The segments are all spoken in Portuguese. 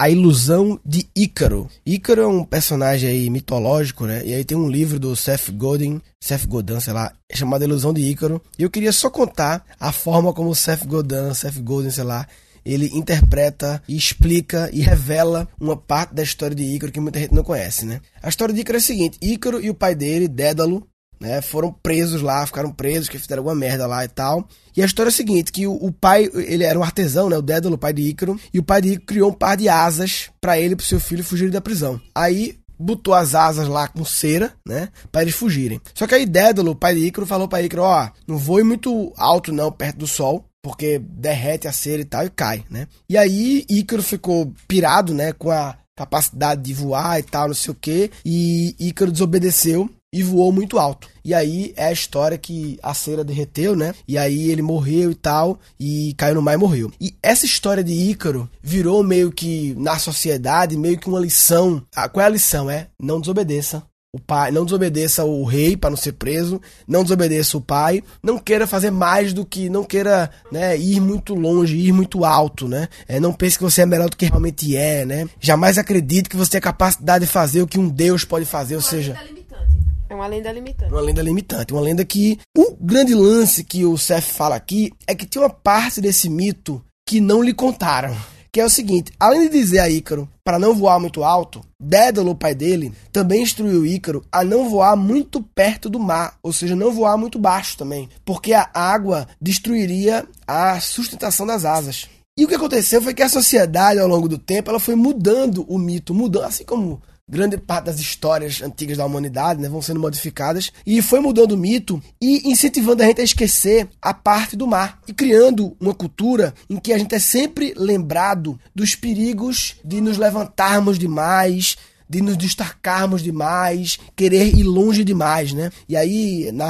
A Ilusão de Ícaro. Ícaro é um personagem aí mitológico, né? E aí tem um livro do Seth Godin, Seth Godin, sei lá, chamado Ilusão de Ícaro. E eu queria só contar a forma como Seth Godin, Seth Godin, sei lá, ele interpreta e explica e revela uma parte da história de Ícaro que muita gente não conhece, né? A história de Ícaro é a seguinte: Ícaro e o pai dele, Dédalo, né, foram presos lá, ficaram presos, que fizeram alguma merda lá e tal. E a história é a seguinte, que o, o, pai, ele era um artesão, né, o Dédalo, o pai de Ícaro, e o pai de Ícaro criou um par de asas para ele e pro seu filho fugirem da prisão. Aí botou as asas lá com cera, né, para eles fugirem. Só que aí Dédalo, o pai de Ícaro, falou para Ícaro, ó, oh, não voe muito alto não, perto do sol, porque derrete a cera e tal e cai, né? E aí Ícaro ficou pirado, né, com a capacidade de voar e tal, não sei o que, e Ícaro desobedeceu e voou muito alto. E aí é a história que a cera derreteu, né? E aí ele morreu e tal, e caiu no mar e morreu. E essa história de Ícaro virou meio que na sociedade, meio que uma lição. Ah, qual é a lição? É não desobedeça. O pai, não desobedeça o rei para não ser preso, não desobedeça o pai, não queira fazer mais do que, não queira, né, ir muito longe, ir muito alto, né? É, não pense que você é melhor do que realmente é, né? Jamais acredite que você tem a capacidade de fazer o que um Deus pode fazer, ou seja, é uma lenda limitante. Uma lenda limitante. Uma lenda que. O grande lance que o Seth fala aqui é que tem uma parte desse mito que não lhe contaram. Que é o seguinte: além de dizer a Ícaro para não voar muito alto, Dédalo, pai dele, também instruiu Ícaro a não voar muito perto do mar, ou seja, não voar muito baixo também, porque a água destruiria a sustentação das asas. E o que aconteceu foi que a sociedade, ao longo do tempo, ela foi mudando o mito, mudando, assim como grande parte das histórias antigas da humanidade né, vão sendo modificadas e foi mudando o mito e incentivando a gente a esquecer a parte do mar e criando uma cultura em que a gente é sempre lembrado dos perigos de nos levantarmos demais, de nos destacarmos demais, querer ir longe demais, né? E aí, na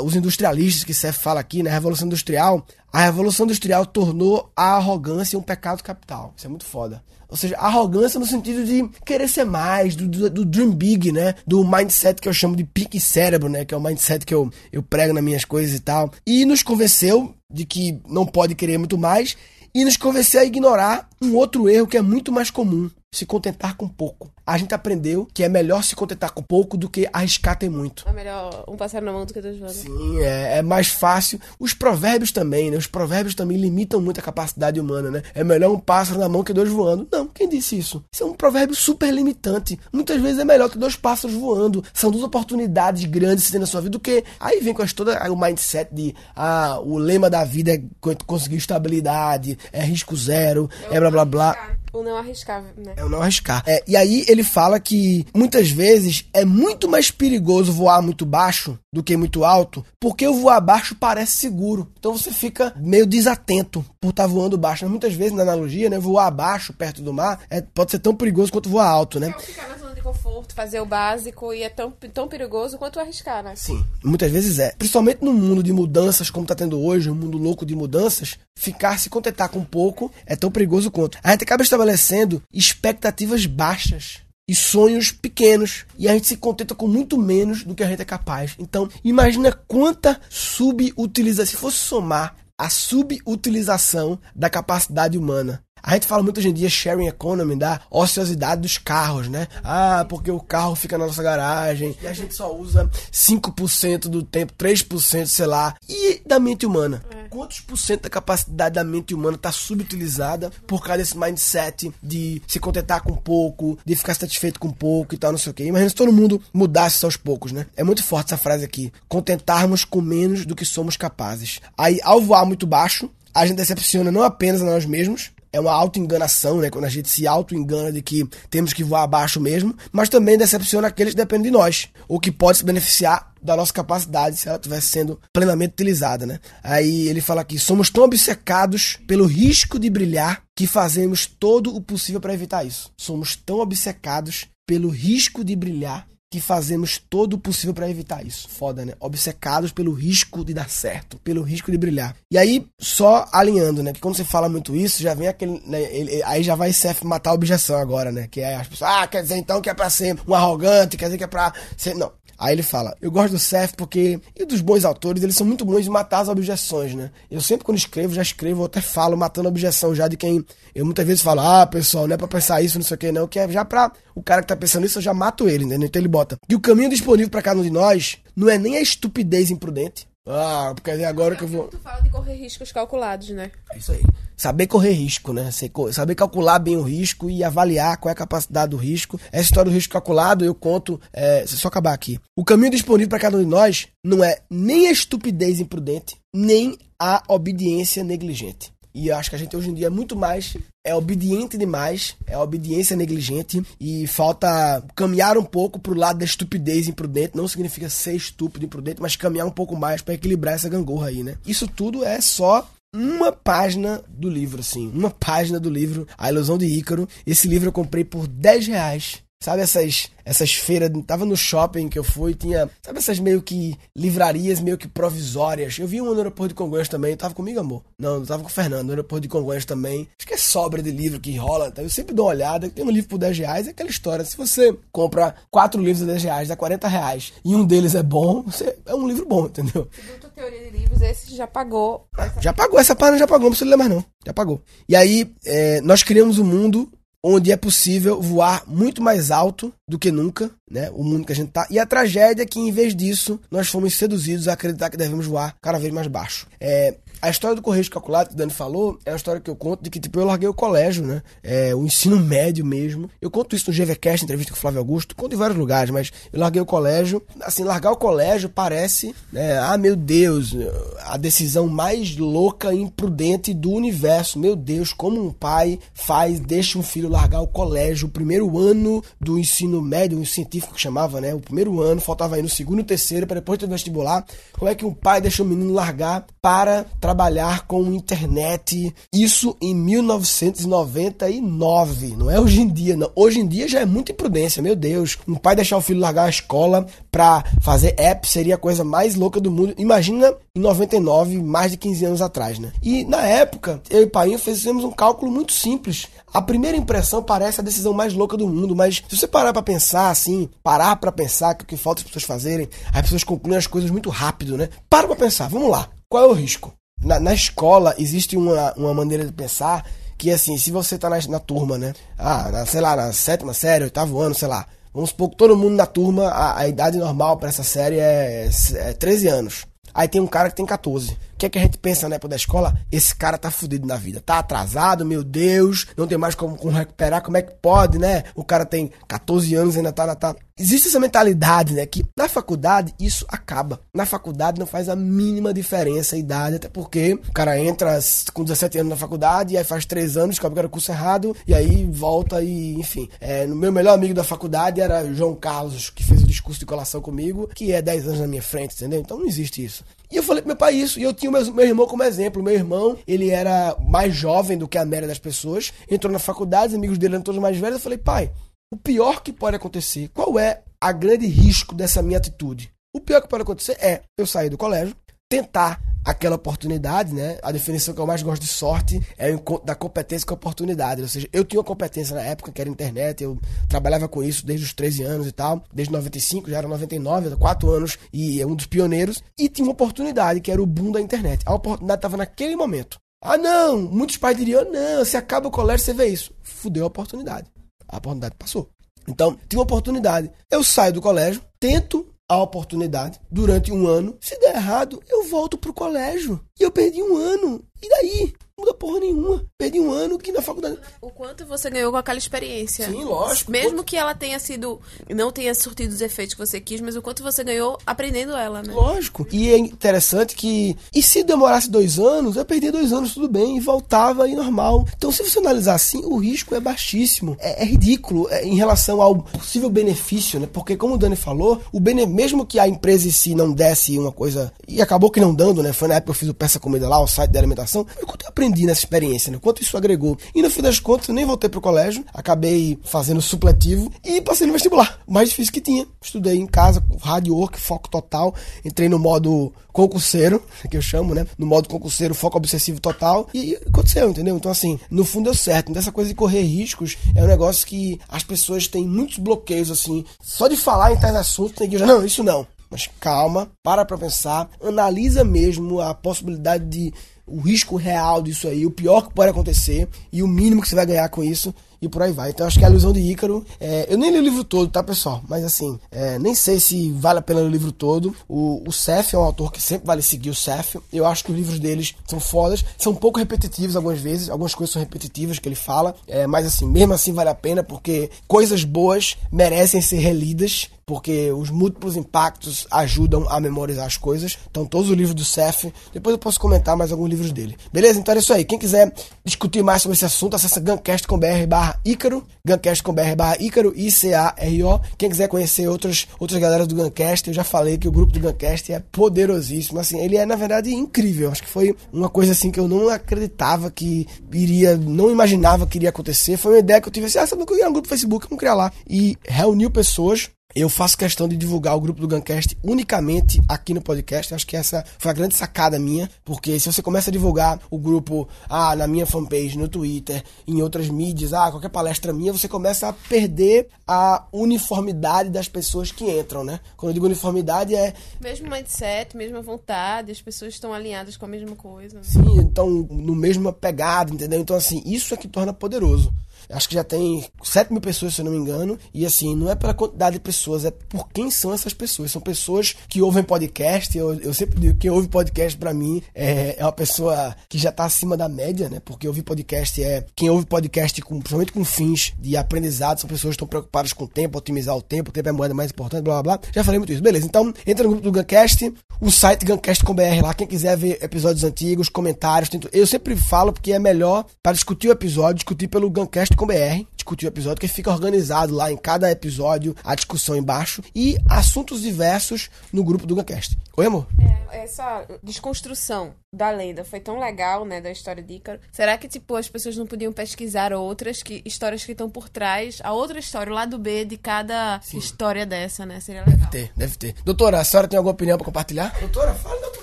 os industrialistas que você fala aqui, na Revolução Industrial, a Revolução Industrial tornou a arrogância um pecado capital. Isso é muito foda. Ou seja, arrogância no sentido de querer ser mais, do, do, do, dream big, né? Do mindset que eu chamo de pique cérebro, né? Que é o mindset que eu, eu prego nas minhas coisas e tal. E nos convenceu de que não pode querer muito mais e nos convenceu a ignorar um outro erro que é muito mais comum, se contentar com pouco. A gente aprendeu que é melhor se contentar com pouco do que arriscar ter muito. É melhor um pássaro na mão do que dois voando. Sim, é, é, mais fácil. Os provérbios também, né? Os provérbios também limitam muito a capacidade humana, né? É melhor um pássaro na mão que dois voando. Não, quem disse isso? Isso é um provérbio super limitante. Muitas vezes é melhor que dois pássaros voando. São duas oportunidades grandes que você tem na sua vida do que. Aí vem com as, toda o mindset de ah, o lema da vida é conseguir estabilidade, é risco zero, é blá blá blá. O não arriscar, né? É o não arriscar. É, e aí ele fala que muitas vezes é muito mais perigoso voar muito baixo do que muito alto, porque o voar baixo parece seguro. Então você fica meio desatento por estar tá voando baixo. Mas muitas vezes, na analogia, né, voar baixo, perto do mar, é, pode ser tão perigoso quanto voar alto, né? Ficar na zona de conforto, fazer o básico e é tão, tão perigoso quanto arriscar, né? Sim, muitas vezes é. Principalmente no mundo de mudanças, como está tendo hoje, um mundo louco de mudanças, ficar se contentar com pouco é tão perigoso quanto. A gente acaba estabelecendo expectativas baixas e sonhos pequenos. E a gente se contenta com muito menos do que a gente é capaz. Então, imagina quanta subutilização. Se fosse somar a subutilização da capacidade humana a gente fala muito hoje em dia sharing economy, da ociosidade dos carros, né? Ah, porque o carro fica na nossa garagem e a gente só usa 5% do tempo, 3%, sei lá. E da mente humana? É. Quantos por cento da capacidade da mente humana está subutilizada por causa desse mindset de se contentar com pouco, de ficar satisfeito com pouco e tal, não sei o quê. Imagina se todo mundo mudasse aos poucos, né? É muito forte essa frase aqui. Contentarmos com menos do que somos capazes. Aí, ao voar muito baixo, a gente decepciona não apenas a nós mesmos, é uma auto-enganação, né? Quando a gente se auto-engana de que temos que voar abaixo mesmo, mas também decepciona aqueles que dependem de nós, ou que pode se beneficiar da nossa capacidade se ela estivesse sendo plenamente utilizada, né? Aí ele fala aqui: somos tão obcecados pelo risco de brilhar que fazemos todo o possível para evitar isso. Somos tão obcecados pelo risco de brilhar que fazemos todo o possível para evitar isso. Foda, né? Obcecados pelo risco de dar certo, pelo risco de brilhar. E aí, só alinhando, né? Que quando você fala muito isso, já vem aquele. Né? Ele, aí já vai CF matar a objeção agora, né? Que é as pessoas, ah, quer dizer então que é pra ser um arrogante, quer dizer que é pra ser. Não. Aí ele fala: Eu gosto do Seth porque. E dos bons autores, eles são muito bons em matar as objeções, né? Eu sempre, quando escrevo, já escrevo, eu até falo, matando a objeção já de quem. Eu muitas vezes falo: Ah, pessoal, não é pra pensar isso, não sei o que, não. Que é já pra. O cara que tá pensando isso, eu já mato ele, entendeu? Então ele bota. E o caminho disponível para cada um de nós não é nem a estupidez imprudente. Ah, porque agora que eu vou. Tu fala de correr riscos calculados, né? É isso aí. Saber correr risco, né? Saber calcular bem o risco e avaliar qual é a capacidade do risco. Essa história do risco calculado eu conto. É, se só acabar aqui. O caminho disponível para cada um de nós não é nem a estupidez imprudente, nem a obediência negligente. E acho que a gente hoje em dia é muito mais é obediente demais, é obediência negligente e falta caminhar um pouco pro lado da estupidez imprudente. Não significa ser estúpido imprudente, mas caminhar um pouco mais para equilibrar essa gangorra aí, né? Isso tudo é só uma página do livro, assim. Uma página do livro, A Ilusão de Ícaro. Esse livro eu comprei por 10 reais. Sabe essas essas feiras, tava no shopping que eu fui, tinha, sabe essas meio que livrarias meio que provisórias. Eu vi uma no aeroporto de Congonhas também, tava comigo, amor? Não, não tava com o Fernando, no aeroporto de Congonhas também. Acho que é sobra de livro que rola, tá? eu sempre dou uma olhada, tem um livro por 10 reais, é aquela história, se você compra quatro livros a 10 reais, dá 40 reais, e um deles é bom, você, é um livro bom, entendeu? Segundo tua teoria de livros, esse já pagou. Essa... Já pagou, essa página já pagou, não precisa ler mais não, já pagou. E aí, é, nós criamos um mundo onde é possível voar muito mais alto do que nunca, né? O mundo que a gente tá. E a tragédia é que, em vez disso, nós fomos seduzidos a acreditar que devemos voar cada vez mais baixo. É, a história do Correio Calculado que o Dani falou é uma história que eu conto de que, tipo, eu larguei o colégio, né? É, o ensino médio mesmo. Eu conto isso no GVCast, entrevista com o Flávio Augusto, conto em vários lugares, mas eu larguei o colégio. Assim, largar o colégio parece, né? Ah, meu Deus, a decisão mais louca e imprudente do universo. Meu Deus, como um pai faz, deixa um filho largar o colégio, o primeiro ano do ensino médio, o científico que chamava, né? O primeiro ano, faltava aí no segundo terceiro, para depois ter vestibular. Como é que um pai deixa o menino largar para trabalhar com internet? Isso em 1999, não é hoje em dia, não. Hoje em dia já é muita imprudência, meu Deus. Um pai deixar o filho largar a escola para fazer app seria a coisa mais louca do mundo. Imagina em 99, mais de 15 anos atrás, né? E na época, eu e o pai fizemos um cálculo muito simples. A primeira impressão parece a decisão mais louca do mundo, mas se você parar para pensar assim, parar para pensar que o que falta as pessoas fazerem, as pessoas concluem as coisas muito rápido, né? Para pra pensar, vamos lá. Qual é o risco? Na, na escola existe uma, uma maneira de pensar que assim, se você tá na, na turma, né? Ah, na, sei lá, na sétima série, oitavo ano, sei lá. Vamos supor que todo mundo na turma, a, a idade normal para essa série é, é 13 anos. Aí tem um cara que tem 14. O que é que a gente pensa na época da escola? Esse cara tá fudido na vida. Tá atrasado, meu Deus, não tem mais como, como recuperar. Como é que pode, né? O cara tem 14 anos e ainda tá, tá. Existe essa mentalidade, né? Que na faculdade isso acaba. Na faculdade não faz a mínima diferença a idade, até porque o cara entra com 17 anos na faculdade e aí faz 3 anos, descobre que era o curso errado, e aí volta e, enfim. É, meu melhor amigo da faculdade era João Carlos, que fez o discurso de colação comigo, que é 10 anos na minha frente, entendeu? Então não existe isso. E eu falei pro meu pai isso, e eu tinha o meu, meu irmão como exemplo. Meu irmão, ele era mais jovem do que a média das pessoas, entrou na faculdade, os amigos dele eram todos mais velhos. Eu falei, pai, o pior que pode acontecer, qual é a grande risco dessa minha atitude? O pior que pode acontecer é eu sair do colégio, tentar aquela oportunidade, né? A definição que eu mais gosto de sorte é o encontro da competência com a oportunidade. Ou seja, eu tinha uma competência na época, que era internet, eu trabalhava com isso desde os 13 anos e tal, desde 95, já era 99, 4 anos, e é um dos pioneiros, e tinha uma oportunidade, que era o boom da internet. A oportunidade estava naquele momento. Ah, não! Muitos pais diriam, não, se acaba o colégio, você vê isso. Fudeu a oportunidade. A oportunidade passou. Então, tinha uma oportunidade. Eu saio do colégio, tento a oportunidade durante um ano. Se der errado, eu volto pro colégio. E eu perdi um ano. E daí? Não muda porra nenhuma. Perdi um ano que na faculdade. O quanto você ganhou com aquela experiência. Sim, lógico. Mesmo quanto... que ela tenha sido. Não tenha surtido os efeitos que você quis, mas o quanto você ganhou aprendendo ela, né? Lógico. E é interessante que. E se demorasse dois anos, eu perdia dois anos, tudo bem, e voltava e normal. Então, se você analisar assim, o risco é baixíssimo. É, é ridículo é, em relação ao possível benefício, né? Porque, como o Dani falou, o bene... mesmo que a empresa em si não desse uma coisa. E acabou que não dando, né? Foi na época que eu fiz o Peça Comida lá, o site da alimentação. Eu aprendi aprendi nessa experiência, né? Quanto isso agregou. E no fim das contas, eu nem voltei pro colégio, acabei fazendo supletivo e passei no vestibular. O mais difícil que tinha. Estudei em casa, rádio work, foco total. Entrei no modo concurseiro, que eu chamo, né? No modo concurseiro, foco obsessivo total. E aconteceu, entendeu? Então, assim, no fundo deu certo. Então, essa coisa de correr riscos é um negócio que as pessoas têm muitos bloqueios, assim. Só de falar em tais assuntos, tem que já, não, isso não. Mas calma, para pra pensar, analisa mesmo a possibilidade de o risco real disso aí, o pior que pode acontecer e o mínimo que você vai ganhar com isso e por aí vai. Então acho que a ilusão de Ícaro. É, eu nem li o livro todo, tá, pessoal? Mas assim, é, nem sei se vale a pena ler o livro todo. O, o Seth é um autor que sempre vale seguir o Seth. Eu acho que os livros deles são fodas, são um pouco repetitivos algumas vezes, algumas coisas são repetitivas que ele fala, é, mas assim, mesmo assim vale a pena porque coisas boas merecem ser relidas porque os múltiplos impactos ajudam a memorizar as coisas. Então, todos os livros do Cef. Depois eu posso comentar mais alguns livros dele. Beleza? Então é isso aí. Quem quiser discutir mais sobre esse assunto, acessa gancast.com.br barra Ícaro. Gancast.com.br barra Ícaro, I-C-A-R-O. Quem quiser conhecer outros, outras galeras do Gancast, eu já falei que o grupo do Gancast é poderosíssimo. Assim, ele é, na verdade, incrível. Acho que foi uma coisa assim que eu não acreditava que iria, não imaginava que iria acontecer. Foi uma ideia que eu tive assim, ah, sabe o que eu ia um grupo do Facebook, vamos criar lá. E reuniu pessoas eu faço questão de divulgar o grupo do Guncast unicamente aqui no podcast. Acho que essa foi a grande sacada minha, porque se você começa a divulgar o grupo ah, na minha fanpage, no Twitter, em outras mídias, ah, qualquer palestra minha, você começa a perder a uniformidade das pessoas que entram, né? Quando eu digo uniformidade é. Mesmo mindset, mesma vontade, as pessoas estão alinhadas com a mesma coisa. Né? Sim, então no mesmo pegada, entendeu? Então, assim, isso é que torna poderoso. Acho que já tem 7 mil pessoas, se eu não me engano. E assim, não é pela quantidade de pessoas, é por quem são essas pessoas. São pessoas que ouvem podcast. Eu, eu sempre digo que quem ouve podcast para mim é, é uma pessoa que já tá acima da média, né? Porque ouvir podcast é. Quem ouve podcast, com, principalmente com fins de aprendizado, são pessoas que estão preocupadas com o tempo, otimizar o tempo, o tempo é a moeda mais importante, blá blá blá. Já falei muito isso. Beleza, então entra no grupo do Guncast, o site guncast.com.br lá. Quem quiser ver episódios antigos, comentários, tento... eu sempre falo porque é melhor para discutir o episódio, discutir pelo Guncast podcast.com.br, discutir o episódio, que fica organizado lá em cada episódio, a discussão embaixo, e assuntos diversos no grupo do Gacast. Oi, amor? É, essa desconstrução da lenda foi tão legal, né, da história de Ícaro. Será que, tipo, as pessoas não podiam pesquisar outras que, histórias que estão por trás, a outra história, o lado B de cada Sim. história dessa, né? Seria legal. Deve ter, deve ter. Doutora, a senhora tem alguma opinião para compartilhar? Doutora, fala, doutora.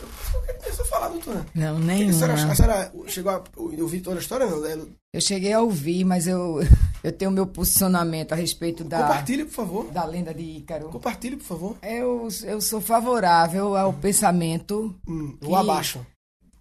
Falar, doutora. Não, nem. A senhora, a senhora chegou a ouvir toda a história, não? Eu cheguei a ouvir, mas eu, eu tenho meu posicionamento a respeito da. Compartilhe, por favor. Da lenda de Ícaro. Compartilhe, por favor. Eu, eu sou favorável ao pensamento. Hum, que, abaixo.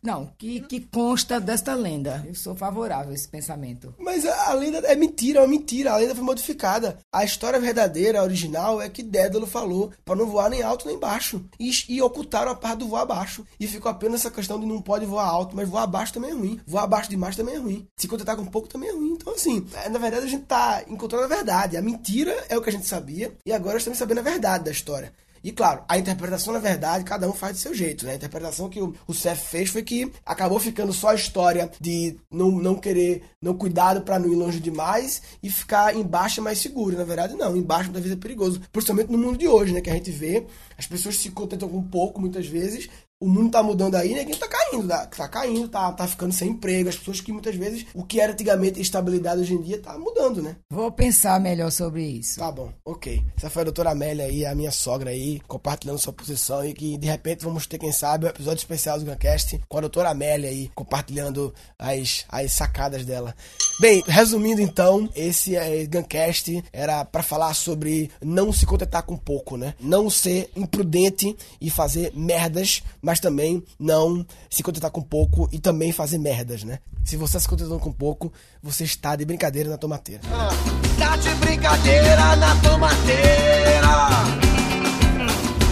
Não, que, que consta desta lenda. Eu sou favorável a esse pensamento. Mas a, a, lenda é mentira, é uma mentira. A lenda foi modificada. A história verdadeira, a original, é que Dédalo falou para não voar nem alto nem baixo. E, e ocultaram a parte do voar baixo. E ficou apenas essa questão de não pode voar alto, mas voar baixo também é ruim. Voar baixo demais também é ruim. Se contentar com pouco também é ruim. Então, assim, é, na verdade a gente tá encontrando a verdade. A mentira é o que a gente sabia e agora estamos sabendo a verdade da história. E claro, a interpretação, na verdade, cada um faz do seu jeito, né? A interpretação que o, o Seth fez foi que acabou ficando só a história de não, não querer, não cuidado para não ir longe demais e ficar embaixo mais seguro. Na verdade, não. Embaixo muitas vezes é perigoso. Principalmente no mundo de hoje, né? Que a gente vê, as pessoas se contentam com pouco, muitas vezes, o mundo tá mudando aí, ninguém tá caindo, tá, tá caindo, tá, tá ficando sem emprego. As pessoas que muitas vezes o que era antigamente estabilidade hoje em dia tá mudando, né? Vou pensar melhor sobre isso. Tá bom, ok. Essa foi a doutora Amélia aí, a minha sogra aí, compartilhando sua posição e que de repente vamos ter, quem sabe, um episódio especial do Guncast com a doutora Amélia aí, compartilhando as, as sacadas dela. Bem, resumindo então, esse é, Guncast era para falar sobre não se contentar com pouco, né? Não ser imprudente e fazer merdas, mas também não se contentar com pouco e também fazer merdas, né? Se você está se contentando com pouco, você está de brincadeira na tomateira. Ah, tá de brincadeira na tomateira.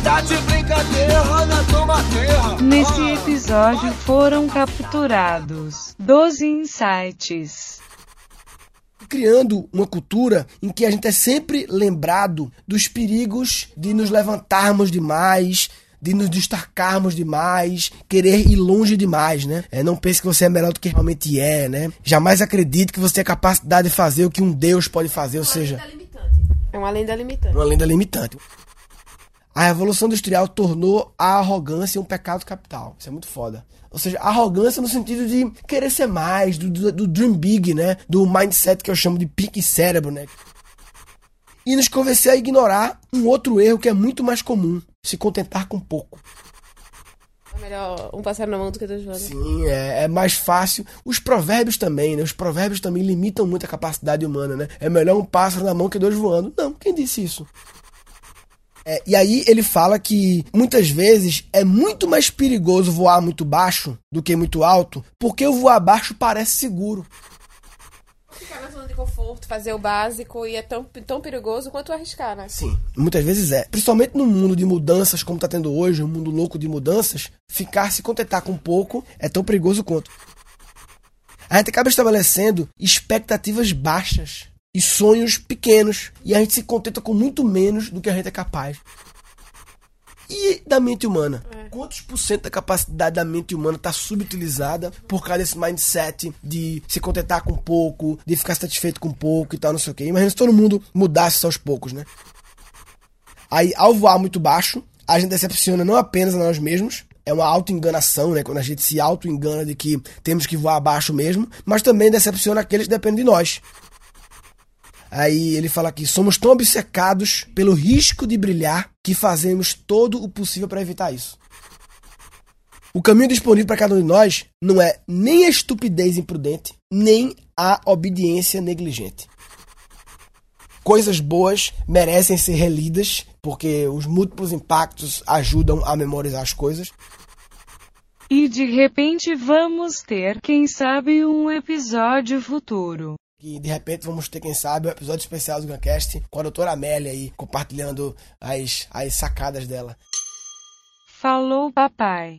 Tá de brincadeira na tomateira. Nesse episódio foram capturados 12 insights criando uma cultura em que a gente é sempre lembrado dos perigos de nos levantarmos demais, de nos destacarmos demais, querer ir longe demais, né? É, não pense que você é melhor do que realmente é, né? Jamais acredite que você tem a capacidade de fazer o que um Deus pode fazer, ou seja... É uma lenda limitante. Uma lenda limitante. A Revolução Industrial tornou a arrogância um pecado capital. Isso é muito foda. Ou seja, arrogância no sentido de querer ser mais, do, do, do dream big, né? Do mindset que eu chamo de pique cérebro, né? E nos convencer a ignorar um outro erro que é muito mais comum: se contentar com pouco. É melhor um pássaro na mão do que dois voando. Sim, é, é, mais fácil. Os provérbios também, né? Os provérbios também limitam muito a capacidade humana, né? É melhor um pássaro na mão que dois voando. Não, quem disse isso? É, e aí ele fala que muitas vezes é muito mais perigoso voar muito baixo do que muito alto, porque o voar baixo parece seguro. Ficar na zona de conforto, fazer o básico e é tão, tão perigoso quanto arriscar, né? Sim, muitas vezes é. Principalmente no mundo de mudanças como está tendo hoje, um mundo louco de mudanças, ficar se contentar com pouco é tão perigoso quanto. A gente acaba estabelecendo expectativas baixas e sonhos pequenos. E a gente se contenta com muito menos do que a gente é capaz. E da mente humana? É. Quantos por cento da capacidade da mente humana está subutilizada por causa desse mindset de se contentar com pouco, de ficar satisfeito com pouco e tal, não sei o quê. Imagina se todo mundo mudasse aos poucos, né? Aí, ao voar muito baixo, a gente decepciona não apenas a nós mesmos, é uma auto-enganação, né? Quando a gente se auto-engana de que temos que voar abaixo mesmo, mas também decepciona aqueles que dependem de nós. Aí ele fala aqui: somos tão obcecados pelo risco de brilhar que fazemos todo o possível para evitar isso. O caminho disponível para cada um de nós não é nem a estupidez imprudente, nem a obediência negligente. Coisas boas merecem ser relidas, porque os múltiplos impactos ajudam a memorizar as coisas. E de repente vamos ter, quem sabe, um episódio futuro. E de repente vamos ter, quem sabe, um episódio especial do Guncast com a doutora Amélia aí, compartilhando as, as sacadas dela. Falou, papai.